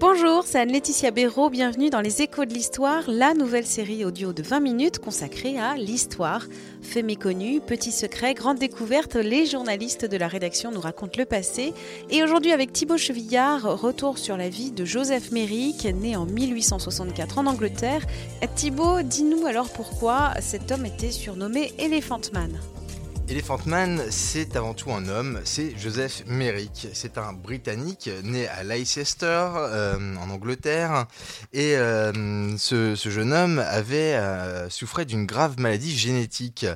Bonjour, c'est Anne-Laetitia Béraud, bienvenue dans les Échos de l'Histoire, la nouvelle série audio de 20 minutes consacrée à l'histoire. Faits méconnus, petits secrets, grandes découvertes, les journalistes de la rédaction nous racontent le passé. Et aujourd'hui avec Thibaut Chevillard, retour sur la vie de Joseph Merrick, né en 1864 en Angleterre. Thibaut, dis-nous alors pourquoi cet homme était surnommé Elephant Man? Elephant Man, c'est avant tout un homme, c'est Joseph Merrick. C'est un Britannique né à Leicester, euh, en Angleterre. Et euh, ce, jeune homme avait euh, souffrait d'une grave maladie génétique.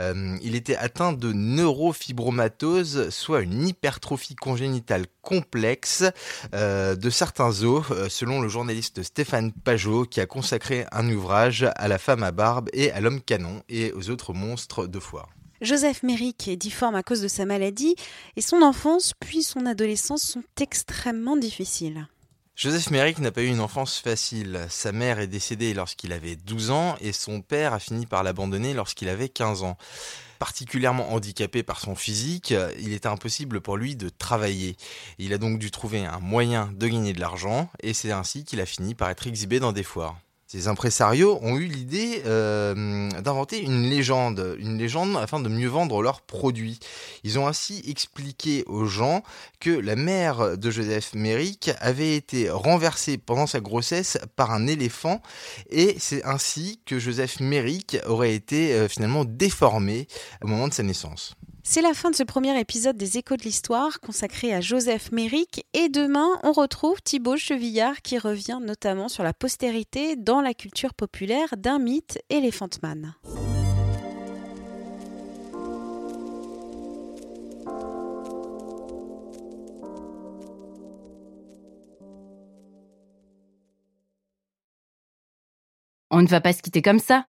Euh, il était atteint de neurofibromatose, soit une hypertrophie congénitale complexe de certains os, selon le journaliste Stéphane Pajot, qui a consacré un ouvrage à la femme à barbe et à l'homme canon et aux autres monstres de foire. Joseph Merrick est difforme à cause de sa maladie et son enfance puis son adolescence sont extrêmement difficiles. Joseph Merrick n'a pas eu une enfance facile. Sa mère est décédée lorsqu'il avait 12 ans et son père a fini par l'abandonner lorsqu'il avait 15 ans. Particulièrement handicapé par son physique, il était impossible pour lui de travailler. Il a donc dû trouver un moyen de gagner de l'argent et c'est ainsi qu'il a fini par être exhibé dans des foires. Ces impresarios ont eu l'idée euh, d'inventer une légende, une légende afin de mieux vendre leurs produits. Ils ont ainsi expliqué aux gens que la mère de Joseph Merrick avait été renversée pendant sa grossesse par un éléphant et c'est ainsi que Joseph Merrick aurait été euh, finalement déformé au moment de sa naissance. C'est la fin de ce premier épisode des Échos de l'Histoire consacré à Joseph Merrick et demain on retrouve Thibaut Chevillard qui revient notamment sur la postérité dans la culture populaire d'un mythe Elephant Man. On ne va pas se quitter comme ça.